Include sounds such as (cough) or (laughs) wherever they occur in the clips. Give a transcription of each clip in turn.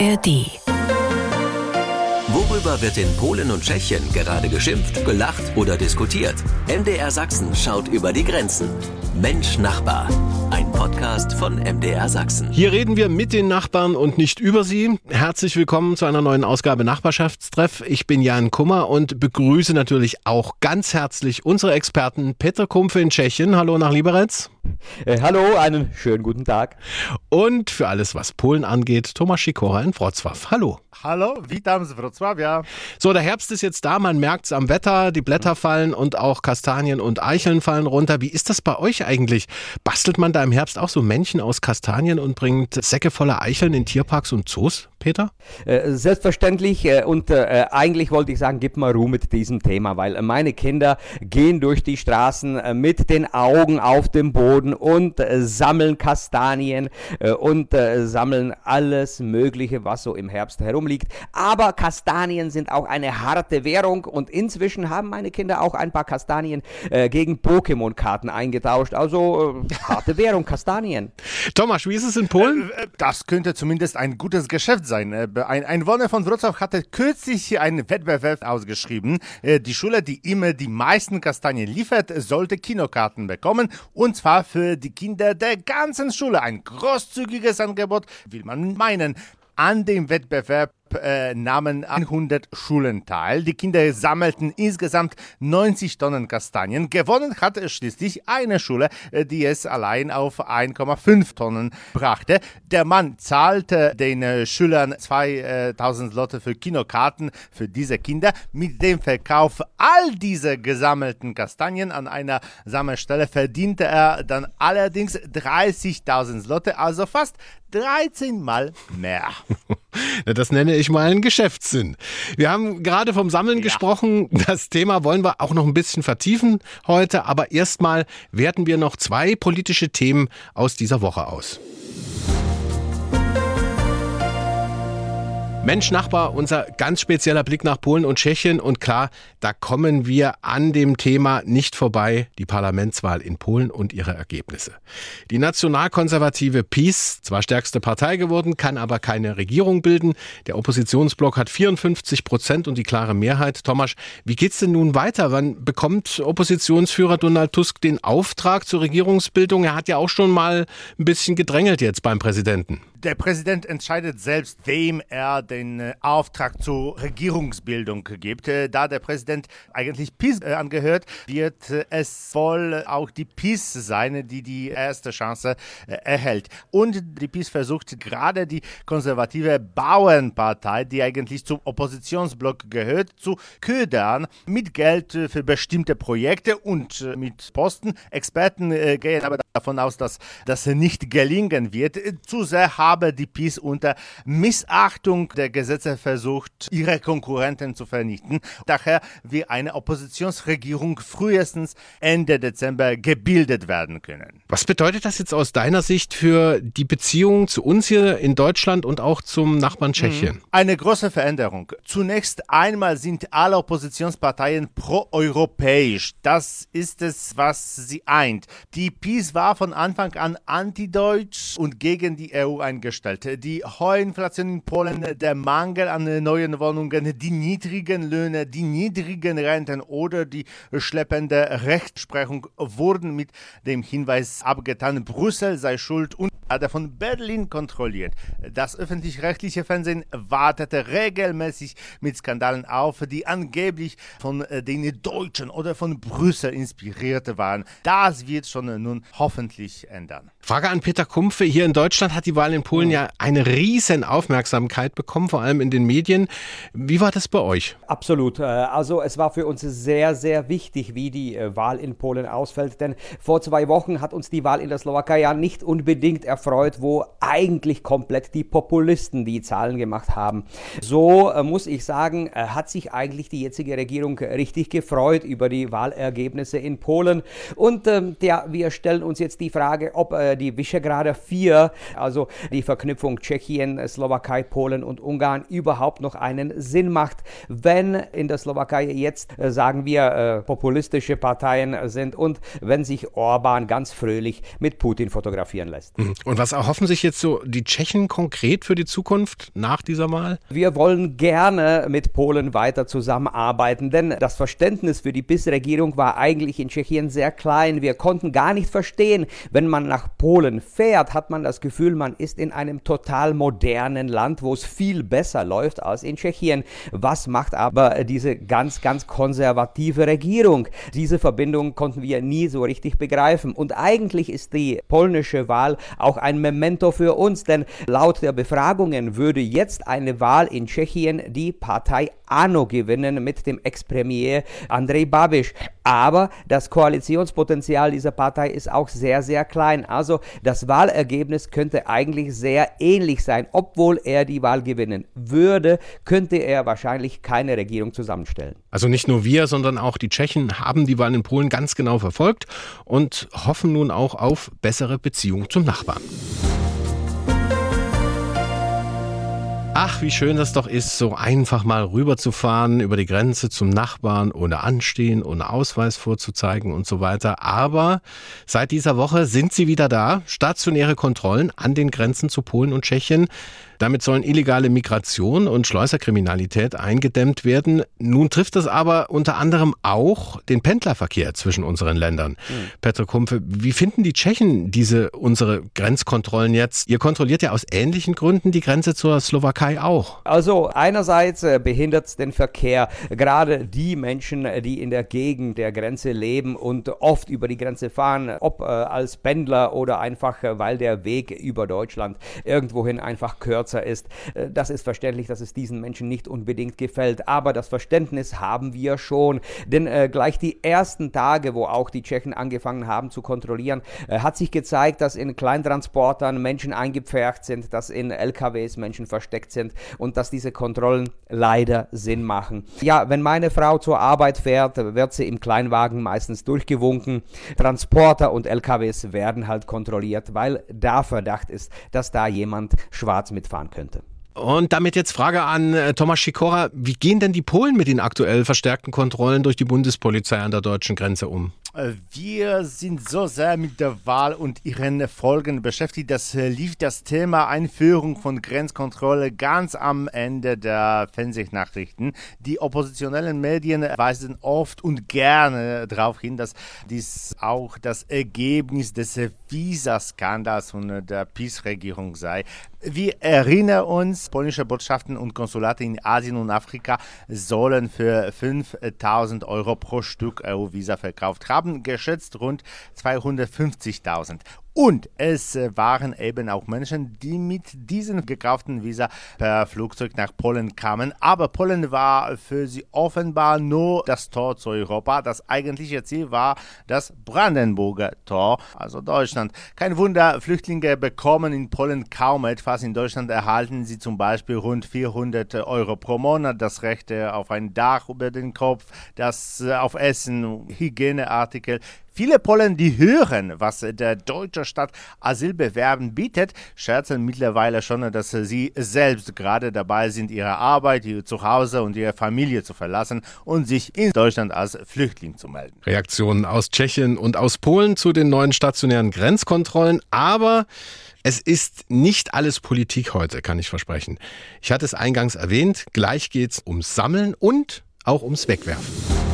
ARD. Worüber wird in Polen und Tschechien gerade geschimpft, gelacht oder diskutiert? MDR Sachsen schaut über die Grenzen. Mensch Nachbar. Ein Podcast von MDR Sachsen. Hier reden wir mit den Nachbarn und nicht über sie. Herzlich willkommen zu einer neuen Ausgabe Nachbarschaftstreff. Ich bin Jan Kummer und begrüße natürlich auch ganz herzlich unsere Experten Peter Kumpfe in Tschechien. Hallo nach Liberec. Äh, hallo, einen schönen guten Tag. Und für alles, was Polen angeht, Thomas Sikora in Wrocław. Hallo. Hallo, witam z Wrocławia. So, der Herbst ist jetzt da, man merkt es am Wetter, die Blätter fallen und auch Kastanien und Eicheln fallen runter. Wie ist das bei euch eigentlich? Bastelt man da im Herbst auch so Männchen aus Kastanien und bringt Säcke voller Eicheln in Tierparks und Zoos, Peter? Äh, selbstverständlich äh, und äh, eigentlich wollte ich sagen, gib mal Ruhe mit diesem Thema, weil meine Kinder gehen durch die Straßen äh, mit den Augen auf dem Boden und äh, sammeln Kastanien äh, und sammeln alles Mögliche, was so im Herbst herumliegt. Aber Kastanien sind auch eine harte Währung und inzwischen haben meine Kinder auch ein paar Kastanien gegen Pokémon-Karten eingetauscht. Also harte (laughs) Währung, Kastanien. Thomas, wie ist es in Polen? Das könnte zumindest ein gutes Geschäft sein. Ein Einwohner von Wrocław hatte kürzlich einen Wettbewerb ausgeschrieben. Die Schule, die immer die meisten Kastanien liefert, sollte Kinokarten bekommen und zwar für die Kinder der ganzen Schule. Ein großzügiges Angebot, will man meinen. An dem Wettbewerb nahmen 100 Schulen teil. Die Kinder sammelten insgesamt 90 Tonnen Kastanien. Gewonnen hat schließlich eine Schule, äh, die es allein auf 1,5 Tonnen brachte. Der Mann zahlte den äh, Schülern 2000 Lotte für Kinokarten für diese Kinder. Mit dem Verkauf all dieser gesammelten Kastanien an einer Sammelstelle verdiente er dann allerdings 30.000 Lotte, also fast 13 Mal mehr. (laughs) Das nenne ich mal einen Geschäftssinn. Wir haben gerade vom Sammeln ja. gesprochen. Das Thema wollen wir auch noch ein bisschen vertiefen heute. Aber erstmal werten wir noch zwei politische Themen aus dieser Woche aus. Mensch, Nachbar, unser ganz spezieller Blick nach Polen und Tschechien. Und klar, da kommen wir an dem Thema nicht vorbei, die Parlamentswahl in Polen und ihre Ergebnisse. Die nationalkonservative PiS, zwar stärkste Partei geworden, kann aber keine Regierung bilden. Der Oppositionsblock hat 54 Prozent und die klare Mehrheit. Thomas, wie geht's denn nun weiter? Wann bekommt Oppositionsführer Donald Tusk den Auftrag zur Regierungsbildung? Er hat ja auch schon mal ein bisschen gedrängelt jetzt beim Präsidenten. Der Präsident entscheidet selbst, wem er den äh, Auftrag zur Regierungsbildung gibt. Äh, da der Präsident eigentlich PiS äh, angehört, wird es wohl auch die PiS sein, die die erste Chance erhält. Und die PiS versucht gerade die konservative Bauernpartei, die eigentlich zum Oppositionsblock gehört, zu ködern mit Geld für bestimmte Projekte und mit Posten. Experten gehen aber davon aus, dass das nicht gelingen wird. Zu sehr habe die PiS unter Missachtung der Gesetze versucht, ihre Konkurrenten zu vernichten. Daher wird eine Oppositionsregierung frühestens Ende Dezember gebildet werden können. Was bedeutet das jetzt aus deiner Sicht für die Beziehung zu uns hier in Deutschland und auch zum Nachbarn mhm. Tschechien? Eine große Veränderung. Zunächst einmal sind alle Oppositionsparteien pro-europäisch. Das ist es, was sie eint. Die PiS war von Anfang an antideutsch und gegen die EU ein eingestellt. Die hohe Inflation in Polen, der Mangel an neuen Wohnungen, die niedrigen Löhne, die niedrigen Renten oder die schleppende Rechtsprechung wurden mit dem Hinweis abgetan, Brüssel sei schuld und werde von Berlin kontrolliert. Das öffentlich-rechtliche Fernsehen wartete regelmäßig mit Skandalen auf, die angeblich von den Deutschen oder von Brüssel inspiriert waren. Das wird schon nun hoffentlich ändern. Frage an Peter Kumpfe. Hier in Deutschland hat die Wahl in Polen ja eine riesen Aufmerksamkeit bekommen, vor allem in den Medien. Wie war das bei euch? Absolut. Äh, also es war für uns sehr, sehr wichtig, wie die äh, Wahl in Polen ausfällt. Denn vor zwei Wochen hat uns die Wahl in der Slowakei ja nicht unbedingt erfreut, wo eigentlich komplett die Populisten die Zahlen gemacht haben. So äh, muss ich sagen, hat sich eigentlich die jetzige Regierung richtig gefreut über die Wahlergebnisse in Polen. Und ähm, ja, wir stellen uns jetzt die Frage, ob die Visegrader 4, also die Verknüpfung Tschechien, Slowakei, Polen und Ungarn überhaupt noch einen Sinn macht, wenn in der Slowakei jetzt, äh, sagen wir, äh, populistische Parteien sind und wenn sich Orban ganz fröhlich mit Putin fotografieren lässt. Mhm. Und was erhoffen sich jetzt so die Tschechen konkret für die Zukunft nach dieser Wahl? Wir wollen gerne mit Polen weiter zusammenarbeiten, denn das Verständnis für die BIS-Regierung war eigentlich in Tschechien sehr klein. Wir konnten gar nicht verstehen, wenn man nach Polen fährt, hat man das Gefühl, man ist in einem total modernen Land, wo es viel besser läuft als in Tschechien. Was macht aber diese ganz, ganz konservative Regierung? Diese Verbindung konnten wir nie so richtig begreifen. Und eigentlich ist die polnische Wahl auch ein Memento für uns, denn laut der Befragungen würde jetzt eine Wahl in Tschechien die Partei ANO gewinnen mit dem Ex-Premier Andrej Babiš. Aber das Koalitionspotenzial dieser Partei ist auch sehr, sehr klein. Also das Wahlergebnis könnte eigentlich sehr ähnlich sein. Obwohl er die Wahl gewinnen würde, könnte er wahrscheinlich keine Regierung zusammenstellen. Also nicht nur wir, sondern auch die Tschechen haben die Wahl in Polen ganz genau verfolgt und hoffen nun auch auf bessere Beziehungen zum Nachbarn. Ach, wie schön das doch ist, so einfach mal rüberzufahren über die Grenze zum Nachbarn, ohne Anstehen, ohne Ausweis vorzuzeigen und so weiter. Aber seit dieser Woche sind sie wieder da. Stationäre Kontrollen an den Grenzen zu Polen und Tschechien. Damit sollen illegale Migration und Schleuserkriminalität eingedämmt werden. Nun trifft das aber unter anderem auch den Pendlerverkehr zwischen unseren Ländern. Mhm. Petro Kumpfe, wie finden die Tschechen diese unsere Grenzkontrollen jetzt? Ihr kontrolliert ja aus ähnlichen Gründen die Grenze zur Slowakei auch. Also einerseits äh, behindert es den Verkehr, gerade die Menschen, die in der Gegend der Grenze leben und oft über die Grenze fahren, ob äh, als Pendler oder einfach, äh, weil der Weg über Deutschland irgendwohin einfach kürzer kürzer ist. Äh, das ist verständlich, dass es diesen Menschen nicht unbedingt gefällt, aber das Verständnis haben wir schon. Denn äh, gleich die ersten Tage, wo auch die Tschechen angefangen haben zu kontrollieren, äh, hat sich gezeigt, dass in Kleintransportern Menschen eingepfercht sind, dass in LKWs Menschen versteckt sind und dass diese Kontrollen leider Sinn machen. Ja, wenn meine Frau zur Arbeit fährt, wird sie im Kleinwagen meistens durchgewunken. Transporter und LKWs werden halt kontrolliert, weil da Verdacht ist, dass da jemand schwarz mitfahren fahren könnte. Und damit jetzt Frage an äh, Thomas Schikora. Wie gehen denn die Polen mit den aktuell verstärkten Kontrollen durch die Bundespolizei an der deutschen Grenze um? Äh, wir sind so sehr mit der Wahl und ihren Folgen beschäftigt. Das äh, lief das Thema Einführung von Grenzkontrolle ganz am Ende der Fernsehnachrichten. Die oppositionellen Medien weisen oft und gerne darauf hin, dass dies auch das Ergebnis des Visa-Skandals von der PiS-Regierung sei. Wir erinnern uns, polnische Botschaften und Konsulate in Asien und Afrika sollen für 5000 Euro pro Stück EU-Visa verkauft haben haben geschätzt rund 250.000. Und es äh, waren eben auch Menschen, die mit diesen gekauften Visa per Flugzeug nach Polen kamen. Aber Polen war für sie offenbar nur das Tor zu Europa. Das eigentliche Ziel war das Brandenburger Tor, also Deutschland. Kein Wunder, Flüchtlinge bekommen in Polen kaum etwas. In Deutschland erhalten sie zum Beispiel rund 400 Euro pro Monat, das Recht auf ein Dach über den Kopf, das äh, auf Essen, Hygieneartikel. Viele Polen, die hören, was der deutsche Staat Asylbewerben bietet, scherzen mittlerweile schon, dass sie selbst gerade dabei sind, ihre Arbeit, ihr Zuhause und ihre Familie zu verlassen und sich in Deutschland als Flüchtling zu melden. Reaktionen aus Tschechien und aus Polen zu den neuen stationären Grenzkontrollen, aber es ist nicht alles Politik heute, kann ich versprechen. Ich hatte es eingangs erwähnt, gleich geht's ums Sammeln und auch ums Wegwerfen.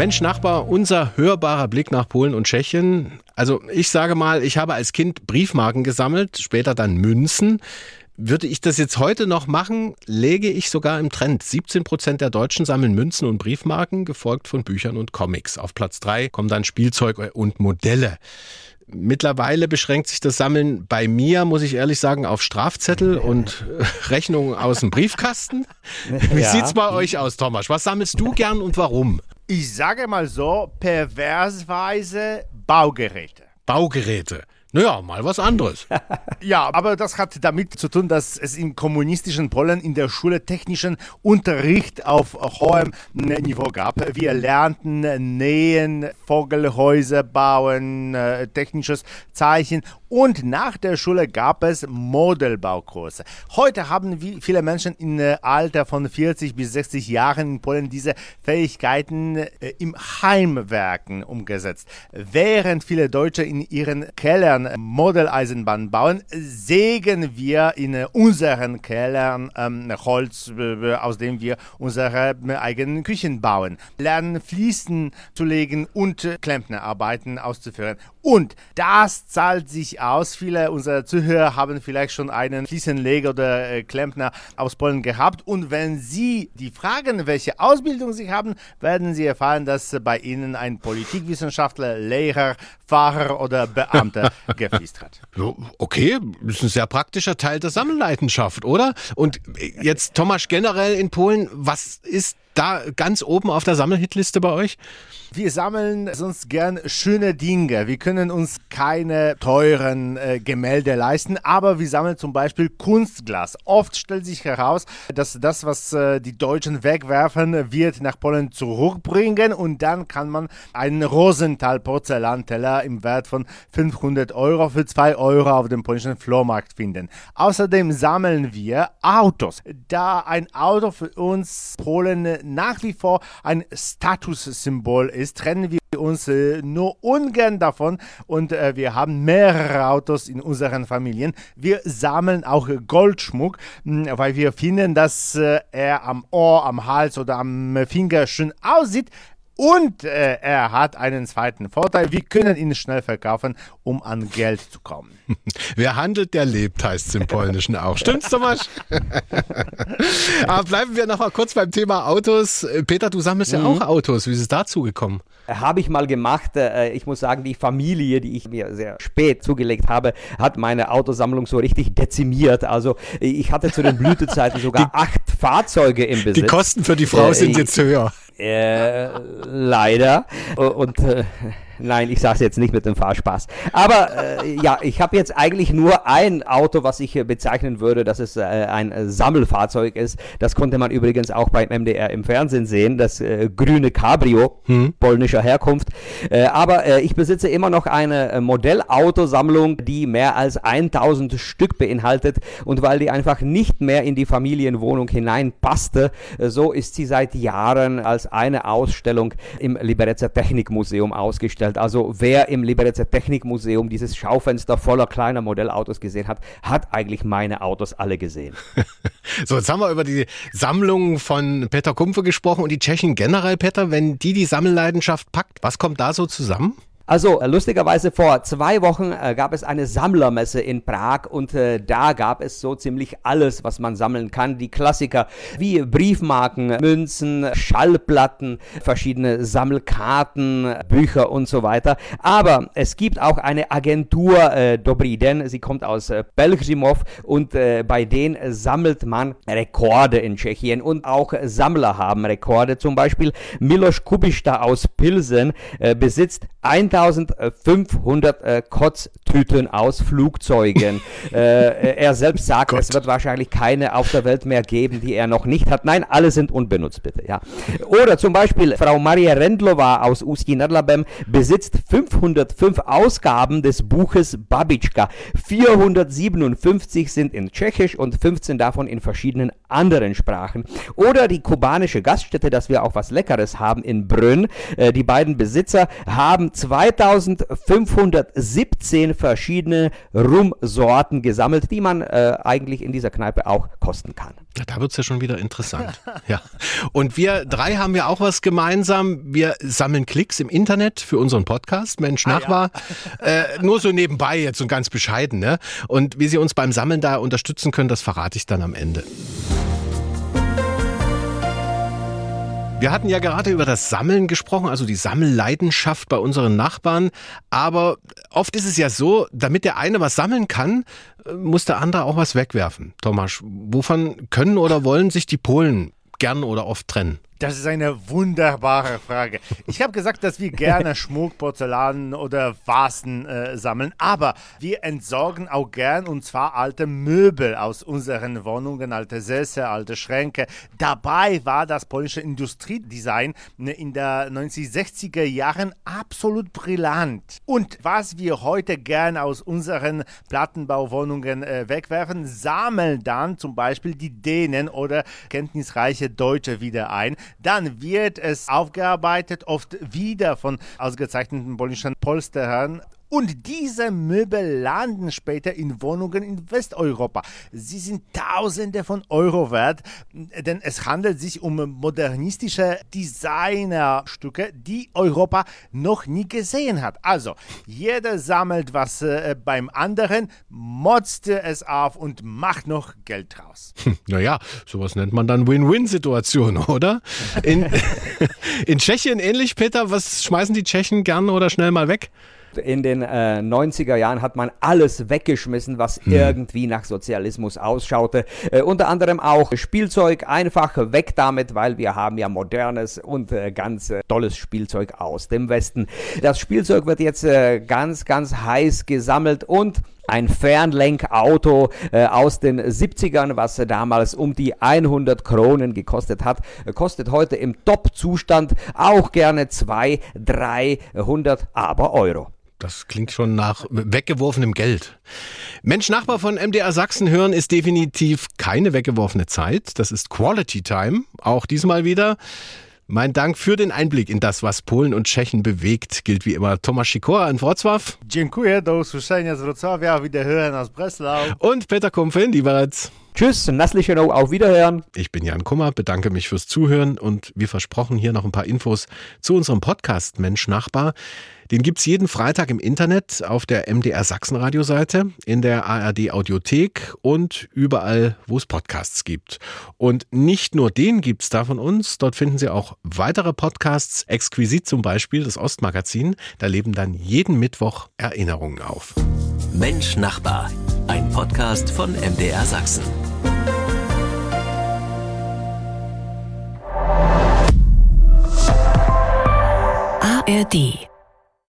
Mensch, Nachbar, unser hörbarer Blick nach Polen und Tschechien. Also ich sage mal, ich habe als Kind Briefmarken gesammelt, später dann Münzen. Würde ich das jetzt heute noch machen, läge ich sogar im Trend. 17 Prozent der Deutschen sammeln Münzen und Briefmarken, gefolgt von Büchern und Comics. Auf Platz drei kommen dann Spielzeug und Modelle. Mittlerweile beschränkt sich das Sammeln bei mir, muss ich ehrlich sagen, auf Strafzettel und Rechnungen aus dem Briefkasten. (laughs) Wie ja. sieht's bei euch aus, Thomas? Was sammelst du gern und warum? Ich sage mal so, perversweise Baugeräte. Baugeräte. Naja, mal was anderes. (laughs) ja, aber das hat damit zu tun, dass es im kommunistischen Polen in der Schule technischen Unterricht auf hohem Niveau gab. Wir lernten nähen, Vogelhäuser bauen, äh, technisches Zeichen Und nach der Schule gab es Modelbaukurse. Heute haben viele Menschen im äh, Alter von 40 bis 60 Jahren in Polen diese Fähigkeiten äh, im Heimwerken umgesetzt. Während viele Deutsche in ihren Kellern Modelleisenbahn bauen, sägen wir in unseren Kellern ähm, Holz, äh, aus dem wir unsere eigenen Küchen bauen. Lernen Fließen zu legen und Klempnerarbeiten auszuführen. Und das zahlt sich aus. Viele unserer Zuhörer haben vielleicht schon einen Fliesenleger oder äh, Klempner aus Polen gehabt. Und wenn Sie die fragen, welche Ausbildung Sie haben, werden Sie erfahren, dass bei Ihnen ein Politikwissenschaftler, Lehrer, Fahrer oder Beamter (laughs) gefließt hat. Okay, das ist ein sehr praktischer Teil der Sammelleidenschaft, oder? Und jetzt Tomasz generell in Polen, was ist da ganz oben auf der Sammelhitliste bei euch? Wir sammeln sonst gern schöne Dinge. Wir können uns keine teuren äh, Gemälde leisten, aber wir sammeln zum Beispiel Kunstglas. Oft stellt sich heraus, dass das, was äh, die Deutschen wegwerfen, wird nach Polen zurückbringen und dann kann man einen Rosenthal-Porzellanteller im Wert von 500 Euro für 2 Euro auf dem polnischen Flohmarkt finden. Außerdem sammeln wir Autos. Da ein Auto für uns Polen nach wie vor ein Statussymbol ist, trennen wir uns äh, nur ungern davon und äh, wir haben mehrere Autos in unseren Familien. Wir sammeln auch Goldschmuck, mh, weil wir finden, dass äh, er am Ohr, am Hals oder am Finger schön aussieht. Und äh, er hat einen zweiten Vorteil. Wir können ihn schnell verkaufen, um an Geld zu kommen. (laughs) Wer handelt, der lebt, heißt es im Polnischen auch. Stimmt's, Thomas? (laughs) Aber bleiben wir noch mal kurz beim Thema Autos. Peter, du sammelst mhm. ja auch Autos. Wie ist es dazu gekommen? Habe ich mal gemacht. Äh, ich muss sagen, die Familie, die ich mir sehr spät zugelegt habe, hat meine Autosammlung so richtig dezimiert. Also ich hatte zu den (laughs) Blütezeiten sogar die, acht Fahrzeuge im Besitz. Die Kosten für die Frau äh, sind jetzt höher. Äh, leider. (laughs) Und äh, Nein, ich sage es jetzt nicht mit dem Fahrspaß. Aber äh, ja, ich habe jetzt eigentlich nur ein Auto, was ich bezeichnen würde, dass es äh, ein Sammelfahrzeug ist. Das konnte man übrigens auch beim MDR im Fernsehen sehen, das äh, grüne Cabrio hm. polnischer Herkunft. Äh, aber äh, ich besitze immer noch eine äh, Modellautosammlung, die mehr als 1000 Stück beinhaltet. Und weil die einfach nicht mehr in die Familienwohnung hineinpasste, so ist sie seit Jahren als eine Ausstellung im Liberecer Technikmuseum ausgestellt dargestellt. Also wer im Liberecer Technikmuseum dieses Schaufenster voller kleiner Modellautos gesehen hat, hat eigentlich meine Autos alle gesehen. (laughs) so, jetzt haben wir über die Sammlung von Peter Kumpfe gesprochen und die Tschechen generell, Peter, wenn die die Sammelleidenschaft packt, was kommt da so zusammen? Also lustigerweise vor zwei Wochen äh, gab es eine Sammlermesse in Prag und äh, da gab es so ziemlich alles, was man sammeln kann. Die Klassiker wie Briefmarken, Münzen, Schallplatten, verschiedene Sammelkarten, Bücher und so weiter. Aber es gibt auch eine Agentur äh, Dobriden, sie kommt aus äh, Belgrimov und äh, bei denen sammelt man Rekorde in Tschechien und auch Sammler haben Rekorde. Zum Beispiel Milos Kubista aus Pilsen äh, besitzt 1000 2500 äh, Kotztüten aus Flugzeugen. (laughs) äh, er selbst sagt, Gott. es wird wahrscheinlich keine auf der Welt mehr geben, die er noch nicht hat. Nein, alle sind unbenutzt, bitte. Ja. Oder zum Beispiel Frau Maria Rendlova aus Uski Nadlabem besitzt 505 Ausgaben des Buches Babitschka. 457 sind in Tschechisch und 15 davon in verschiedenen anderen Sprachen. Oder die kubanische Gaststätte, dass wir auch was Leckeres haben in Brünn. Äh, die beiden Besitzer haben zwei 2517 verschiedene Rumsorten gesammelt, die man äh, eigentlich in dieser Kneipe auch kosten kann. Da wird es ja schon wieder interessant. ja. Und wir drei haben ja auch was gemeinsam. Wir sammeln Klicks im Internet für unseren Podcast, Mensch ah, Nachbar. Ja. äh, nur so nebenbei jetzt und ganz bescheiden. Ne? Und wie Sie uns beim Sammeln da unterstützen können, das verrate ich dann am Ende. Wir hatten ja gerade über das Sammeln gesprochen, also die Sammelleidenschaft bei unseren Nachbarn. Aber oft ist es ja so, damit der eine was sammeln kann, muss der andere auch was wegwerfen. Thomas, wovon können oder wollen sich die Polen gern oder oft trennen? Das ist eine wunderbare Frage. Ich habe gesagt, dass wir gerne (laughs) Schmuck, Porzellan oder Vasen äh, sammeln, aber wir entsorgen auch gern und zwar alte Möbel aus unseren Wohnungen, alte Sessel, alte Schränke. Dabei war das polnische Industriedesign in der 1960er Jahren absolut brillant. Und was wir heute gern aus unseren Plattenbauwohnungen äh, wegwerfen, sammeln dann zum Beispiel die Dänen oder kenntnisreiche Deutsche wieder ein. Dann wird es aufgearbeitet, oft wieder von ausgezeichneten polnischen Polsterern und diese Möbel landen später in Wohnungen in Westeuropa. Sie sind Tausende von Euro wert, denn es handelt sich um modernistische Designerstücke, die Europa noch nie gesehen hat. Also, jeder sammelt was äh, beim anderen, motzt es auf und macht noch Geld draus. Hm, (laughs) naja, sowas nennt man dann Win-Win-Situation, oder? In, (laughs) in Tschechien ähnlich, Peter, was schmeißen die Tschechen gerne oder schnell mal weg? In den äh, 90er Jahren hat man alles weggeschmissen, was hm. irgendwie nach Sozialismus ausschaute. Äh, unter anderem auch Spielzeug, einfach weg damit, weil wir haben ja modernes und äh, ganz äh, tolles Spielzeug aus dem Westen. Das Spielzeug wird jetzt äh, ganz, ganz heiß gesammelt und ein Fernlenkauto äh, aus den 70ern, was damals um die 100 Kronen gekostet hat, äh, kostet heute im Top-Zustand auch gerne 200, 300 aber Euro. Das klingt schon nach weggeworfenem Geld. Mensch, Nachbar von MDR Sachsen hören ist definitiv keine weggeworfene Zeit. Das ist Quality Time. Auch diesmal wieder. Mein Dank für den Einblick in das, was Polen und Tschechen bewegt, gilt wie immer Tomasz Sikora in Wrocław. Dziękuję, do usłyszenia z Wrocławia, wiederhören aus Breslau. Und Peter Kumpf in Liberec. Tschüss, Nasslichenow, auf Wiederhören. Ich bin Jan Kummer, bedanke mich fürs Zuhören und wie versprochen hier noch ein paar Infos zu unserem Podcast Mensch Nachbar. Den gibt's jeden Freitag im Internet auf der MDR Sachsen Radioseite, in der ARD Audiothek und überall, wo es Podcasts gibt. Und nicht nur den gibt's da von uns, dort finden Sie auch weitere Podcasts, exquisit zum Beispiel das Ostmagazin. Da leben dann jeden Mittwoch Erinnerungen auf. Mensch Nachbar, ein Podcast von MDR Sachsen. ARD